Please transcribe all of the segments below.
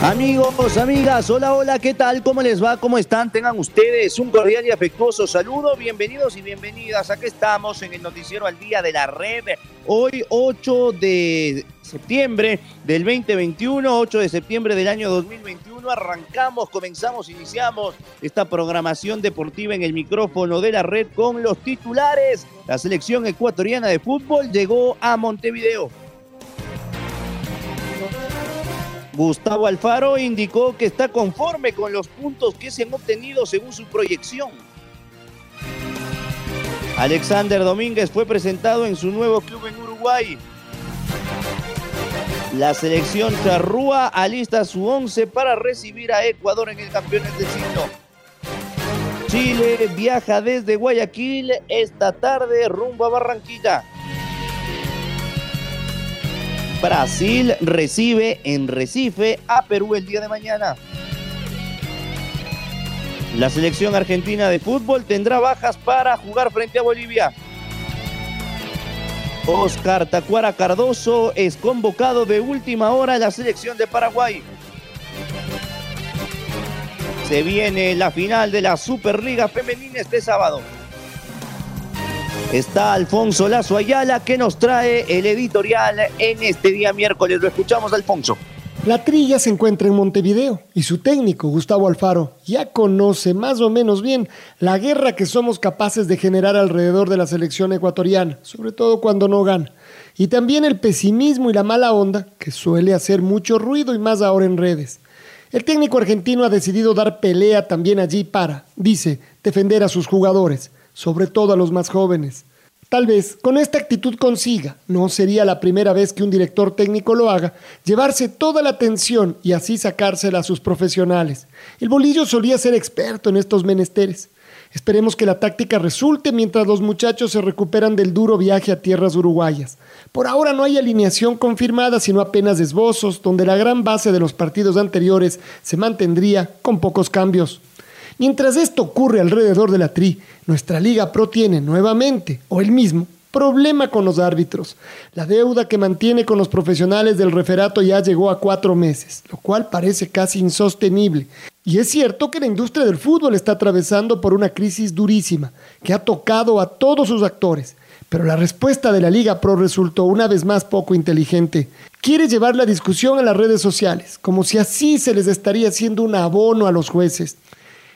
Amigos, amigas, hola, hola, ¿qué tal? ¿Cómo les va? ¿Cómo están? Tengan ustedes un cordial y afectuoso saludo. Bienvenidos y bienvenidas. Aquí estamos en el noticiero al día de la red. Hoy 8 de septiembre del 2021, 8 de septiembre del año 2021. Arrancamos, comenzamos, iniciamos esta programación deportiva en el micrófono de la red con los titulares. La selección ecuatoriana de fútbol llegó a Montevideo. Gustavo Alfaro indicó que está conforme con los puntos que se han obtenido según su proyección. Alexander Domínguez fue presentado en su nuevo club en Uruguay. La selección charrúa alista su once para recibir a Ecuador en el Campeones del Siglo. Chile viaja desde Guayaquil esta tarde rumbo a Barranquilla. Brasil recibe en Recife a Perú el día de mañana. La selección argentina de fútbol tendrá bajas para jugar frente a Bolivia. Oscar Tacuara Cardoso es convocado de última hora a la selección de Paraguay. Se viene la final de la Superliga Femenina este sábado. Está Alfonso Lazo Ayala que nos trae el editorial en este día miércoles. Lo escuchamos, Alfonso. La trilla se encuentra en Montevideo y su técnico, Gustavo Alfaro, ya conoce más o menos bien la guerra que somos capaces de generar alrededor de la selección ecuatoriana, sobre todo cuando no gana. Y también el pesimismo y la mala onda que suele hacer mucho ruido y más ahora en redes. El técnico argentino ha decidido dar pelea también allí para, dice, defender a sus jugadores sobre todo a los más jóvenes. Tal vez con esta actitud consiga, no sería la primera vez que un director técnico lo haga, llevarse toda la atención y así sacársela a sus profesionales. El bolillo solía ser experto en estos menesteres. Esperemos que la táctica resulte mientras los muchachos se recuperan del duro viaje a tierras uruguayas. Por ahora no hay alineación confirmada, sino apenas esbozos, donde la gran base de los partidos anteriores se mantendría con pocos cambios. Mientras esto ocurre alrededor de la TRI, nuestra Liga Pro tiene nuevamente, o el mismo, problema con los árbitros. La deuda que mantiene con los profesionales del referato ya llegó a cuatro meses, lo cual parece casi insostenible. Y es cierto que la industria del fútbol está atravesando por una crisis durísima, que ha tocado a todos sus actores. Pero la respuesta de la Liga Pro resultó una vez más poco inteligente. Quiere llevar la discusión a las redes sociales, como si así se les estaría haciendo un abono a los jueces.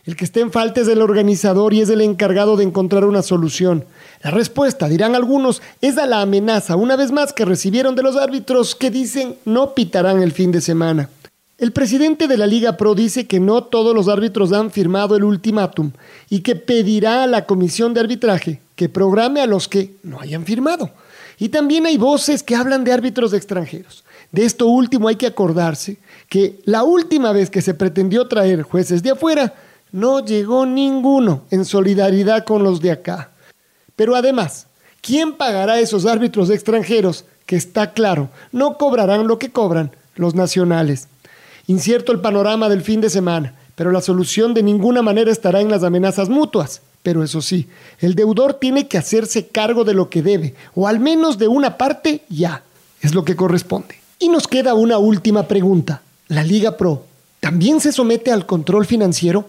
El que esté en falta es el organizador y es el encargado de encontrar una solución. La respuesta, dirán algunos, es a la amenaza, una vez más, que recibieron de los árbitros que dicen no pitarán el fin de semana. El presidente de la Liga Pro dice que no todos los árbitros han firmado el ultimátum y que pedirá a la comisión de arbitraje que programe a los que no hayan firmado. Y también hay voces que hablan de árbitros extranjeros. De esto último hay que acordarse que la última vez que se pretendió traer jueces de afuera, no llegó ninguno en solidaridad con los de acá. Pero además, ¿quién pagará a esos árbitros extranjeros que está claro, no cobrarán lo que cobran los nacionales? Incierto el panorama del fin de semana, pero la solución de ninguna manera estará en las amenazas mutuas. Pero eso sí, el deudor tiene que hacerse cargo de lo que debe, o al menos de una parte ya. Es lo que corresponde. Y nos queda una última pregunta. ¿La Liga Pro también se somete al control financiero?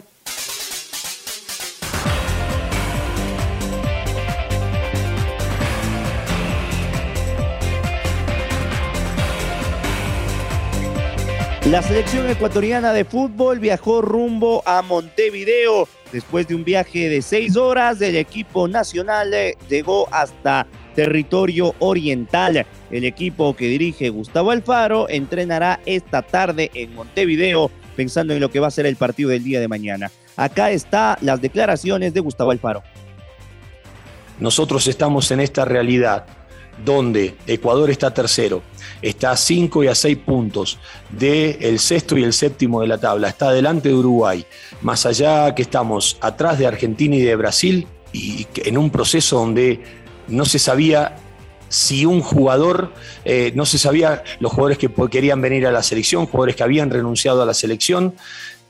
La selección ecuatoriana de fútbol viajó rumbo a Montevideo. Después de un viaje de seis horas, el equipo nacional eh, llegó hasta territorio oriental. El equipo que dirige Gustavo Alfaro entrenará esta tarde en Montevideo pensando en lo que va a ser el partido del día de mañana. Acá está las declaraciones de Gustavo Alfaro. Nosotros estamos en esta realidad donde Ecuador está tercero, está a 5 y a 6 puntos del el sexto y el séptimo de la tabla, está delante de Uruguay, más allá que estamos atrás de Argentina y de Brasil, y en un proceso donde no se sabía si un jugador, eh, no se sabía los jugadores que querían venir a la selección, jugadores que habían renunciado a la selección,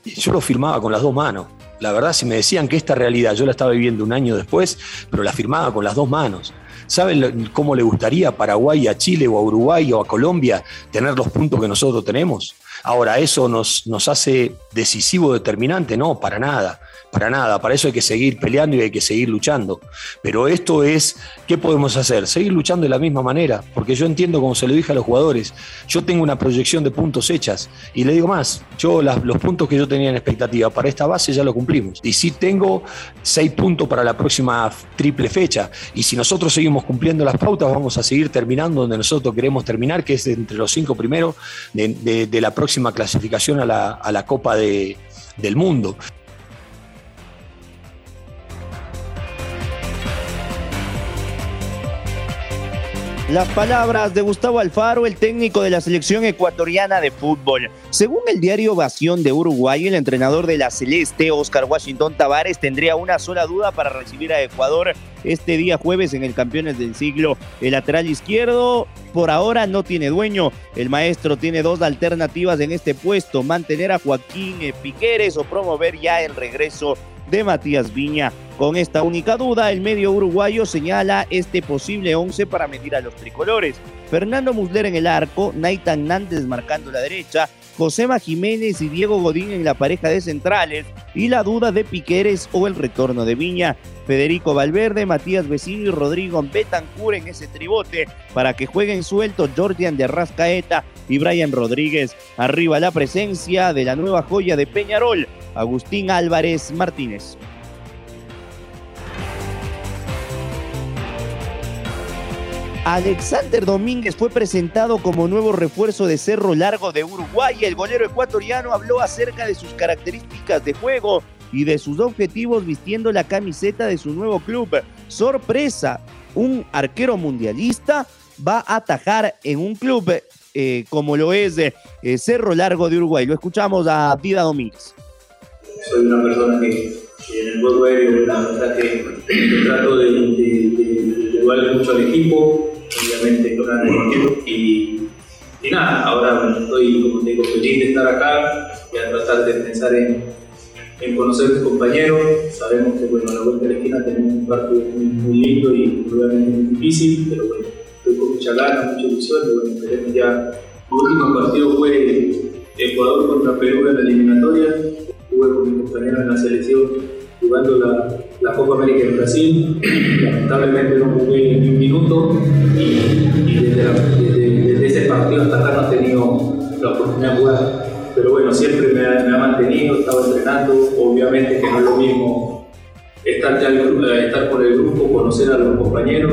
yo lo firmaba con las dos manos. La verdad, si me decían que esta realidad yo la estaba viviendo un año después, pero la firmaba con las dos manos. ¿Saben cómo le gustaría a Paraguay, a Chile o a Uruguay o a Colombia tener los puntos que nosotros tenemos? Ahora, ¿eso nos, nos hace decisivo, determinante? No, para nada. Para nada, para eso hay que seguir peleando y hay que seguir luchando. Pero esto es, ¿qué podemos hacer? Seguir luchando de la misma manera, porque yo entiendo, como se lo dije a los jugadores, yo tengo una proyección de puntos hechas y le digo más, yo los puntos que yo tenía en expectativa para esta base ya lo cumplimos. Y sí tengo seis puntos para la próxima triple fecha. Y si nosotros seguimos cumpliendo las pautas, vamos a seguir terminando donde nosotros queremos terminar, que es entre los cinco primeros de, la próxima clasificación a la, Copa del Mundo. Las palabras de Gustavo Alfaro, el técnico de la selección ecuatoriana de fútbol. Según el diario Ovación de Uruguay, el entrenador de la Celeste, Oscar Washington Tavares, tendría una sola duda para recibir a Ecuador este día jueves en el Campeones del Siglo. El lateral izquierdo por ahora no tiene dueño. El maestro tiene dos alternativas en este puesto, mantener a Joaquín Piqueres o promover ya el regreso de Matías Viña. Con esta única duda, el medio uruguayo señala este posible 11 para medir a los tricolores. Fernando Musler en el arco, Naitan Nández marcando la derecha, Josema Jiménez y Diego Godín en la pareja de centrales y la duda de Piqueres o el retorno de Viña. Federico Valverde, Matías Vecino y Rodrigo Betancur en ese tribote para que jueguen sueltos Jordian de Rascaeta y Brian Rodríguez. Arriba la presencia de la nueva joya de Peñarol, Agustín Álvarez Martínez. Alexander Domínguez fue presentado como nuevo refuerzo de Cerro Largo de Uruguay. El golero ecuatoriano habló acerca de sus características de juego y de sus objetivos vistiendo la camiseta de su nuevo club. Sorpresa, un arquero mundialista va a atajar en un club eh, como lo es eh, Cerro Largo de Uruguay. Lo escuchamos a Dida Domínguez. Soy una persona que, en el juego aéreo la verdad que, trato de, de, mucho al equipo, obviamente con el y, y nada, ahora estoy, como te digo, feliz de estar acá, voy a tratar de pensar en, en conocer a mis compañeros, sabemos que bueno, a la vuelta de la esquina tenemos un partido muy, lindo y obviamente muy difícil, pero bueno, estoy con mucha ganas, mucha ilusión y bueno, esperemos ya, el último partido fue Ecuador contra Perú en la eliminatoria, estuve con mis compañeros en la selección jugando la, Copa América en Brasil. Lamentablemente no jugué ni un minuto y, desde, ese partido hasta acá no he tenido la oportunidad de jugar. Pero bueno, siempre me ha, mantenido, he estado entrenando. Obviamente que no es lo mismo estar, ya, estar con el grupo, conocer a los compañeros.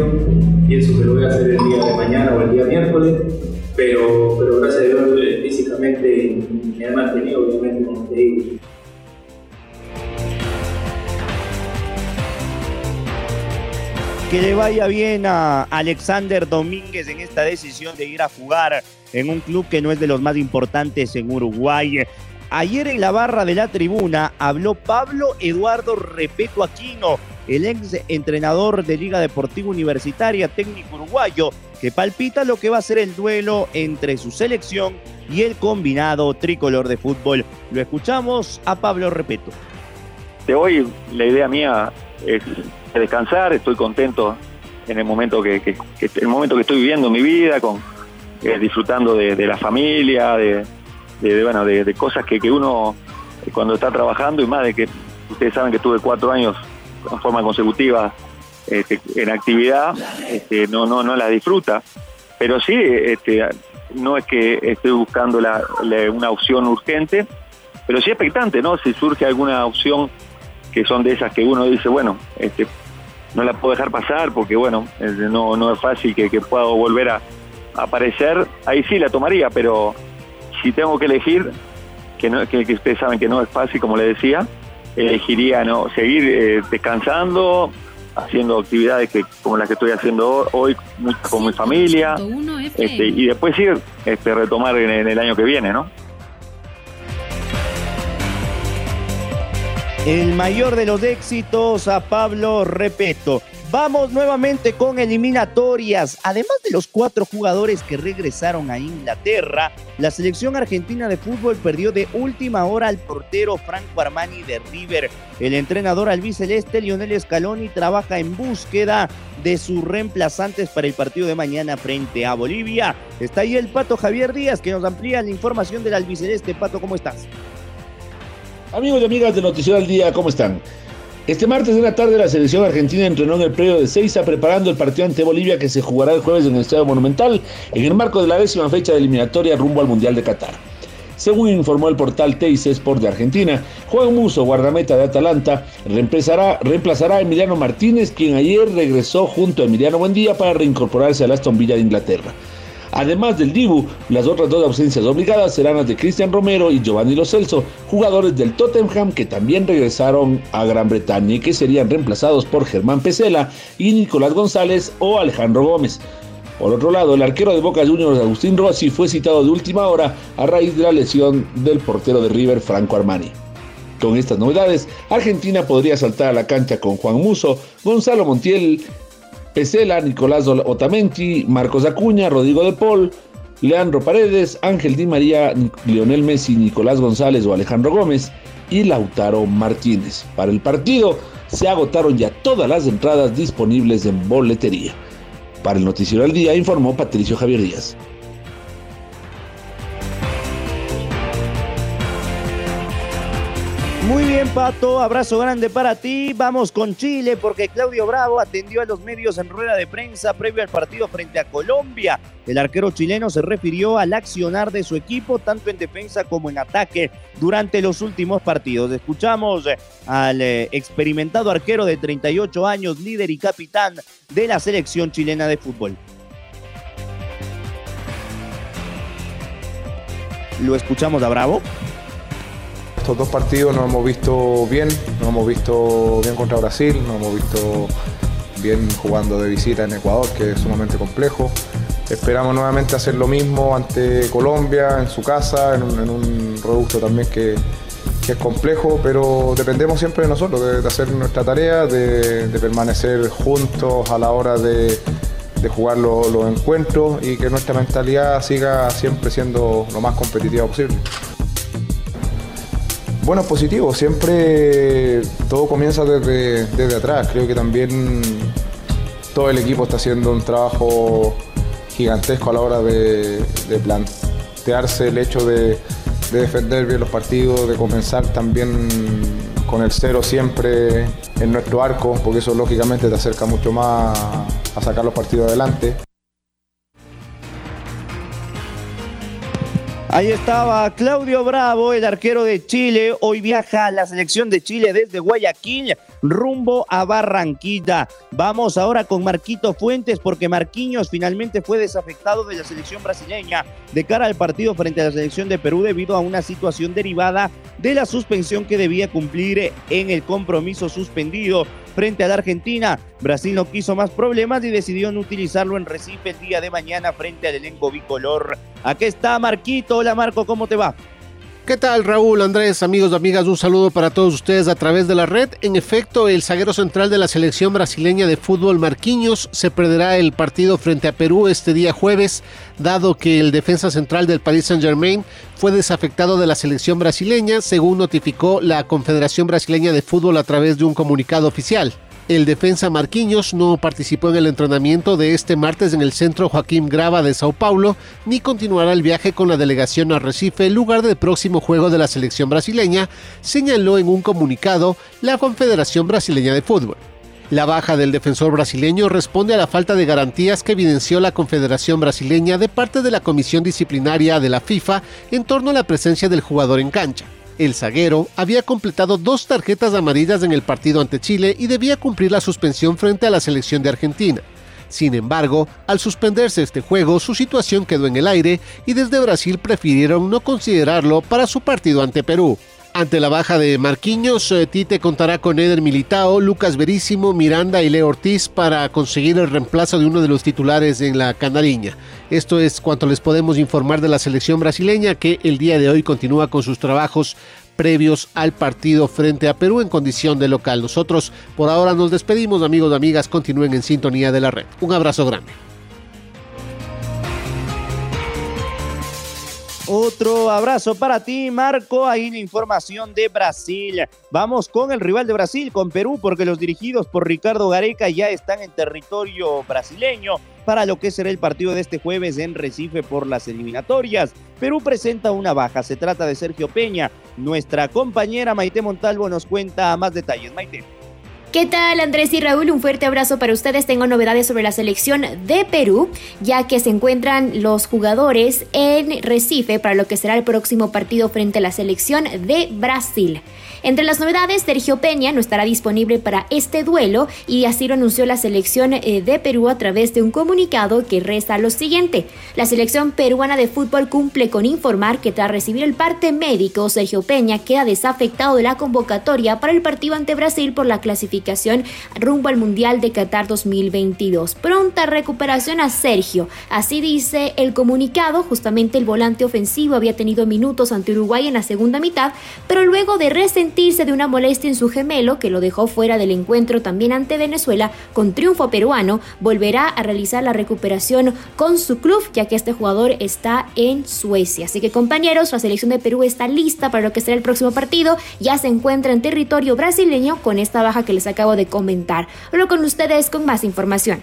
Pienso que lo voy a hacer el día de mañana o el día miércoles. Pero, pero gracias a Dios eh, físicamente me ha mantenido, obviamente, como te digo. Que le vaya bien a Alexander Domínguez en esta decisión de ir a jugar en un club que no es de los más importantes en Uruguay. Ayer en la barra de la tribuna habló Pablo Eduardo Repeto Aquino, el ex entrenador de Liga Deportiva Universitaria, técnico uruguayo, que palpita lo que va a ser el duelo entre su selección y el combinado tricolor de fútbol. Lo escuchamos a Pablo Repeto. De hoy la idea mía es descansar, estoy contento en el momento que, el momento que estoy viviendo en mi vida, con eh, disfrutando de, la familia, de, bueno, de, cosas que, uno eh, cuando está trabajando y más de que ustedes saben que tuve cuatro años en forma consecutiva este, en actividad, este, no, no, no las disfruta, pero sí, este, no es que estoy buscando una opción urgente, pero sí expectante, ¿no? Si surge alguna opción que son de esas que uno dice, bueno, este, no la puedo dejar pasar porque bueno, no, no es fácil que, que pueda volver a, aparecer, ahí sí la tomaría, pero si tengo que elegir, que, no, que, ustedes saben que no es fácil, como le decía, elegiría no seguir eh, descansando, haciendo actividades que como las que estoy haciendo hoy con mi familia este, y después ir este, retomar en, el año que viene, ¿no? El mayor de los éxitos a Pablo Repeto. Vamos nuevamente con eliminatorias. Además de los cuatro jugadores que regresaron a Inglaterra, la selección argentina de fútbol perdió de última hora al portero Franco Armani de River. El entrenador albiceleste Lionel Scaloni trabaja en búsqueda de sus reemplazantes para el partido de mañana frente a Bolivia. Está ahí el Pato Javier Díaz que nos amplía la información del albiceleste. Pato, ¿cómo estás? Amigos y amigas de Noticiero al Día, ¿cómo están? Este martes de la tarde la selección argentina entrenó en el predio de Seiza preparando el partido ante Bolivia que se jugará el jueves en el Estadio Monumental en el marco de la décima fecha de eliminatoria rumbo al Mundial de Qatar. Según informó el portal TIC Sport de Argentina, Juan Muso, guardameta de Atalanta, reemplazará, reemplazará a Emiliano Martínez, quien ayer regresó junto a Emiliano Buendía para reincorporarse al Aston Villa de Inglaterra. Además del Dibu, las otras dos ausencias obligadas serán las de Cristian Romero y Giovanni Lo Celso, jugadores del Tottenham que también regresaron a Gran Bretaña y que serían reemplazados por Germán Pesela y Nicolás González o Alejandro Gómez. Por otro lado, el arquero de Boca Juniors Agustín Rossi fue citado de última hora a raíz de la lesión del portero de River Franco Armani. Con estas novedades, Argentina podría saltar a la cancha con Juan Muso, Gonzalo Montiel, Pesela, Nicolás Otamendi, Marcos Acuña, Rodrigo de Paul, Leandro Paredes, Ángel Di María, Lionel Messi, Nicolás González o Alejandro Gómez y Lautaro Martínez. Para el partido se agotaron ya todas las entradas disponibles en boletería. Para el Noticiero al Día informó Patricio Javier Díaz. Muy bien, Pato, abrazo grande para ti. Vamos con Chile porque Claudio Bravo atendió a los medios en rueda de prensa previo al partido frente a Colombia. El arquero chileno se refirió al accionar de su equipo tanto en defensa como en ataque durante los últimos partidos. Escuchamos al eh, experimentado arquero de 38 años, líder y capitán de la selección chilena de fútbol. Lo escuchamos a Bravo. Estos dos partidos nos hemos visto bien, nos hemos visto bien contra Brasil, nos hemos visto bien jugando de visita en Ecuador, que es sumamente complejo. Esperamos nuevamente hacer lo mismo ante Colombia, en su casa, en un, reducto también que, es complejo, pero dependemos siempre de nosotros, de, hacer nuestra tarea, de, permanecer juntos a la hora de, jugar los encuentros y que nuestra mentalidad siga siempre siendo lo más competitiva posible. Bueno, positivo, siempre todo comienza desde, desde atrás. Creo que también todo el equipo está haciendo un trabajo gigantesco a la hora de, plantearse el hecho de, defender bien los partidos, de comenzar también con el cero siempre en nuestro arco, porque eso lógicamente te acerca mucho más a sacar los partidos adelante. Ahí estaba Claudio Bravo, el arquero de Chile. Hoy viaja a la selección de Chile desde Guayaquil rumbo a Barranquilla. Vamos ahora con Marquito Fuentes porque Marquinhos finalmente fue desafectado de la selección brasileña de cara al partido frente a la selección de Perú debido a una situación derivada de la suspensión que debía cumplir en el compromiso suspendido frente a la Argentina. Brasil no quiso más problemas y decidió no utilizarlo en Recife el día de mañana frente al elenco bicolor. Aquí está Marquito. Hola Marco, ¿cómo te va? ¿Qué tal Raúl, Andrés, amigos amigas? Un saludo para todos ustedes a través de la red. En efecto, el zaguero central de la selección brasileña de fútbol Marquinhos se perderá el partido frente a Perú este día jueves, dado que el defensa central del Paris Saint-Germain fue desafectado de la selección brasileña, según notificó la Confederación Brasileña de Fútbol a través de un comunicado oficial. El defensa Marquinhos no participó en el entrenamiento de este martes en el centro Joaquín Grava de Sao Paulo, ni continuará el viaje con la delegación a Recife, lugar del próximo juego de la selección brasileña, señaló en un comunicado la Confederación Brasileña de Fútbol. La baja del defensor brasileño responde a la falta de garantías que evidenció la Confederación Brasileña de parte de la Comisión Disciplinaria de la FIFA en torno a la presencia del jugador en cancha. El zaguero había completado dos tarjetas amarillas en el partido ante Chile y debía cumplir la suspensión frente a la selección de Argentina. Sin embargo, al suspenderse este juego, su situación quedó en el aire y desde Brasil prefirieron no considerarlo para su partido ante Perú. Ante la baja de Marquinhos, eh, Tite contará con Eder Militao, Lucas Verísimo, Miranda y Leo Ortiz para conseguir el reemplazo de uno de los titulares en la canariña. Esto es cuanto les podemos informar de la selección brasileña que el día de hoy continúa con sus trabajos previos al partido frente a Perú en condición de local. Nosotros por ahora nos despedimos, amigos y amigas, continúen en sintonía de la red. Un abrazo grande. Otro abrazo para ti, Marco. Ahí la información de Brasil. Vamos con el rival de Brasil, con Perú, porque los dirigidos por Ricardo Gareca ya están en territorio brasileño para lo que será el partido de este jueves en Recife por las eliminatorias. Perú presenta una baja, se trata de Sergio Peña. Nuestra compañera Maite Montalvo nos cuenta más detalles. Maite. ¿Qué tal Andrés y Raúl? Un fuerte abrazo para ustedes. Tengo novedades sobre la selección de Perú, ya que se encuentran los jugadores en Recife para lo que será el próximo partido frente a la selección de Brasil. Entre las novedades, Sergio Peña no estará disponible para este duelo y así lo anunció la selección eh, de Perú a través de un comunicado que reza lo siguiente. La selección peruana de fútbol cumple con informar que tras recibir el parte médico, Sergio Peña queda desafectado de la convocatoria para el partido ante Brasil por la clasificación rumbo al Mundial de Qatar 2022. Pronta recuperación a Sergio. Así dice el comunicado, justamente el volante ofensivo había tenido minutos ante Uruguay en la segunda mitad, pero luego de resentir de una molestia en su gemelo que lo dejó fuera del encuentro también ante Venezuela con triunfo peruano, volverá a realizar la recuperación con su club ya que este jugador está en Suecia. Así que compañeros, la selección de Perú está lista para lo que será el próximo partido, ya se encuentra en territorio brasileño con esta baja que les acabo de comentar. Ahora con ustedes con más información.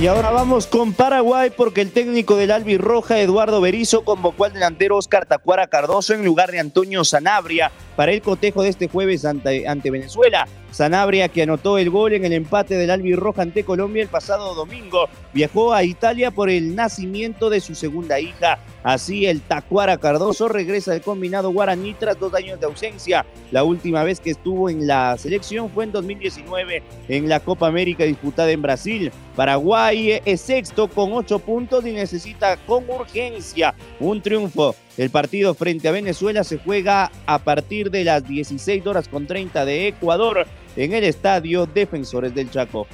Y ahora vamos con Paraguay porque el técnico del Albi Roja, Eduardo Berizo, convocó al delantero Oscar Tacuara Cardoso en lugar de Antonio Sanabria para el cotejo de este jueves ante Venezuela. Sanabria, que anotó el gol en el empate del Albirroja ante Colombia el pasado domingo, viajó a Italia por el nacimiento de su segunda hija. Así, el Tacuara Cardoso regresa al combinado guaraní tras dos años de ausencia. La última vez que estuvo en la selección fue en 2019 en la Copa América disputada en Brasil. Paraguay es sexto con ocho puntos y necesita con urgencia un triunfo. El partido frente a Venezuela se juega a partir de las 16 horas con 30 de Ecuador en el estadio Defensores del Chaco.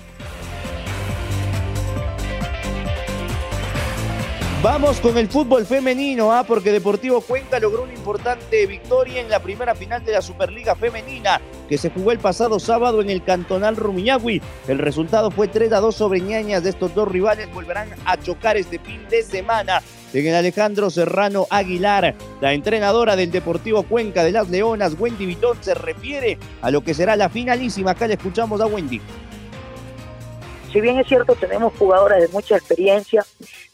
Vamos con el fútbol femenino, ¿ah? porque Deportivo Cuenca logró una importante victoria en la primera final de la Superliga Femenina, que se jugó el pasado sábado en el Cantonal Rumiñahui. El resultado fue 3 a 2 sobre ñañas de estos dos rivales, volverán a chocar este fin de semana en Alejandro Serrano Aguilar. La entrenadora del Deportivo Cuenca de las Leonas, Wendy Vitón, se refiere a lo que será la finalísima. Acá le escuchamos a Wendy si bien es cierto tenemos jugadoras de mucha experiencia,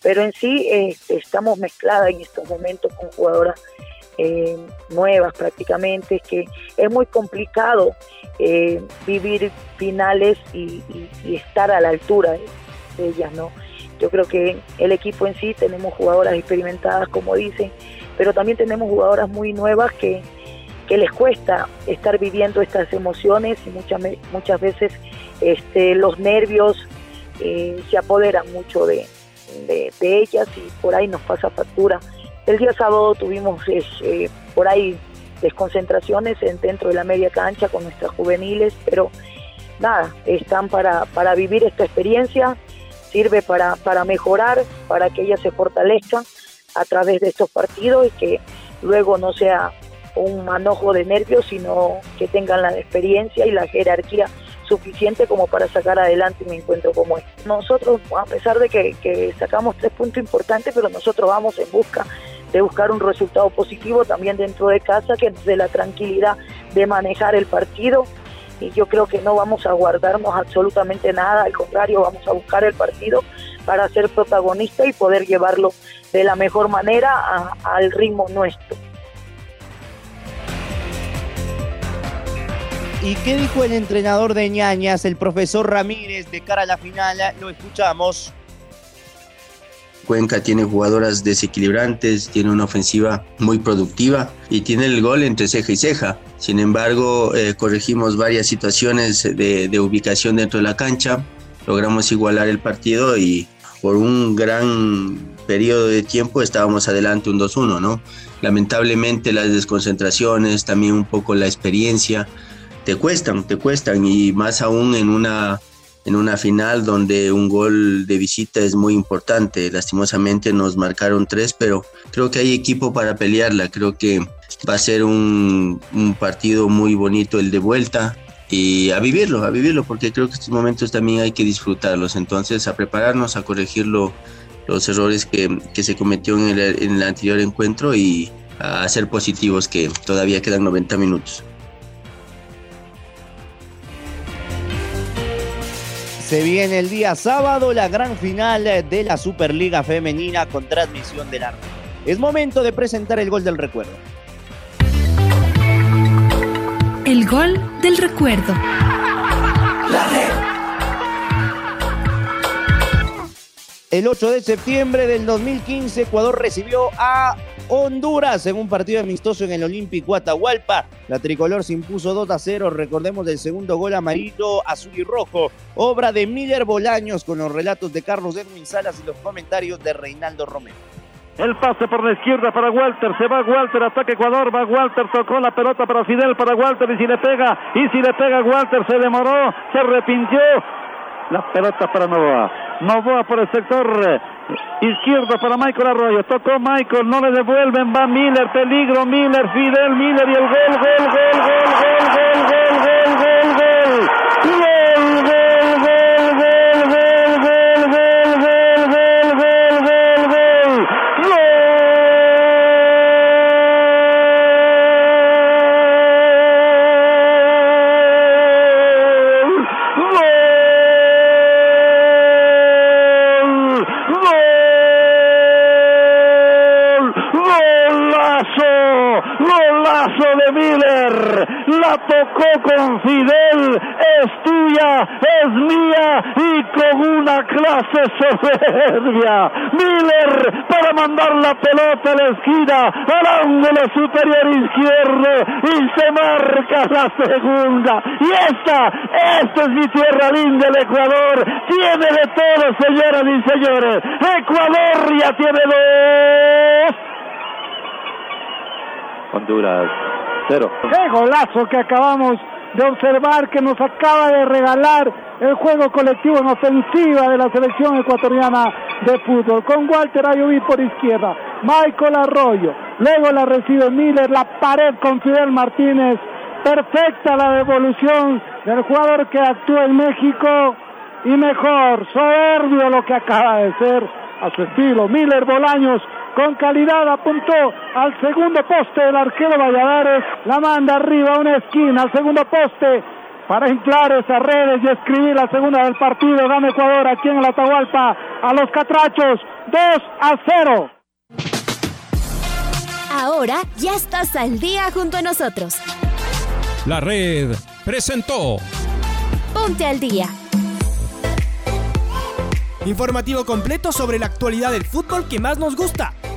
pero en sí este, estamos mezcladas en estos momentos con jugadoras eh, nuevas prácticamente, que es muy complicado eh, vivir finales y, estar a la altura de, ellas, ¿no? Yo creo que el equipo en sí tenemos jugadoras experimentadas, como dicen, pero también tenemos jugadoras muy nuevas que, que les cuesta estar viviendo estas emociones y muchas, muchas veces este, los nervios eh, se apoderan mucho de, de, ellas y por ahí nos pasa factura. El día sábado tuvimos eh, por ahí desconcentraciones dentro de la media cancha con nuestras juveniles, pero nada, están para, para vivir esta experiencia, sirve para, para mejorar, para que ellas se fortalezcan a través de estos partidos y que luego no sea un manojo de nervios, sino que tengan la experiencia y la jerarquía suficiente como para sacar adelante un encuentro como este. Nosotros, a pesar de que, sacamos tres puntos importantes, pero nosotros vamos en busca de buscar un resultado positivo también dentro de casa, que de la tranquilidad de manejar el partido. Y yo creo que no vamos a guardarnos absolutamente nada, al contrario, vamos a buscar el partido para ser protagonista y poder llevarlo de la mejor manera al ritmo nuestro. ¿Y qué dijo el entrenador de ñañas, el profesor Ramírez, de cara a la final? Lo escuchamos. Cuenca tiene jugadoras desequilibrantes, tiene una ofensiva muy productiva y tiene el gol entre ceja y ceja. Sin embargo, eh, corregimos varias situaciones de, de ubicación dentro de la cancha, logramos igualar el partido y por un gran periodo de tiempo estábamos adelante un 2-1, ¿no? Lamentablemente las desconcentraciones, también un poco la experiencia, te cuestan, te cuestan y más aún en una en una final donde un gol de visita es muy importante. Lastimosamente nos marcaron tres, pero creo que hay equipo para pelearla. Creo que va a ser un, partido muy bonito el de vuelta y a vivirlo, a vivirlo, porque creo que estos momentos también hay que disfrutarlos. Entonces, a prepararnos, a corregir los errores que, que se cometió en el, en el anterior encuentro y a ser positivos que todavía quedan 90 minutos. Se viene el día sábado la gran final de la Superliga Femenina con transmisión del arte. Es momento de presentar el gol del recuerdo. El gol del recuerdo. El 8 de septiembre del 2015, Ecuador recibió a Honduras en un partido amistoso en el Olímpico Atahualpa. La tricolor se impuso 2 a 0. Recordemos del segundo gol amarillo, azul y rojo. Obra de Miller Bolaños con los relatos de Carlos Edwin Salas y los comentarios de Reinaldo Romero. El pase por la izquierda para Walter. Se va Walter, ataque Ecuador. Va Walter, tocó la pelota para Fidel, para Walter. Y si le pega, y si le pega Walter, se demoró, se arrepintió. La pelota para Novoa. Novoa por el sector eh, izquierdo para Michael Arroyo. Tocó Michael, no le devuelven. Va Miller, peligro Miller, Fidel Miller y el gol, gol, gol, gol, gol, gol. gol. Miller para mandar la pelota a la esquina, al ángulo superior izquierdo y se marca la segunda. Y esta, esta es mi tierra linda, el Ecuador, tiene de todo, señoras y señores. Ecuador ya tiene dos. Honduras, ¡Qué golazo que acabamos de observar que nos acaba de regalar el juego colectivo en ofensiva de la selección ecuatoriana de fútbol. Con Walter Ayoví por izquierda, Michael Arroyo, luego la recibe Miller, la pared con Fidel Martínez. Perfecta la devolución del jugador que actúa en México y mejor, soberbio lo que acaba de ser a su estilo. Miller Bolaños con calidad apuntó al segundo poste del arquero Valladares, la manda arriba a una esquina, al segundo poste para inflar esas redes y escribir la segunda del partido. Gana Ecuador aquí en el Atahualpa a los Catrachos, 2 a 0. Ahora ya estás al día junto a nosotros. La red presentó Ponte al día. Informativo completo sobre la actualidad del fútbol que más nos gusta,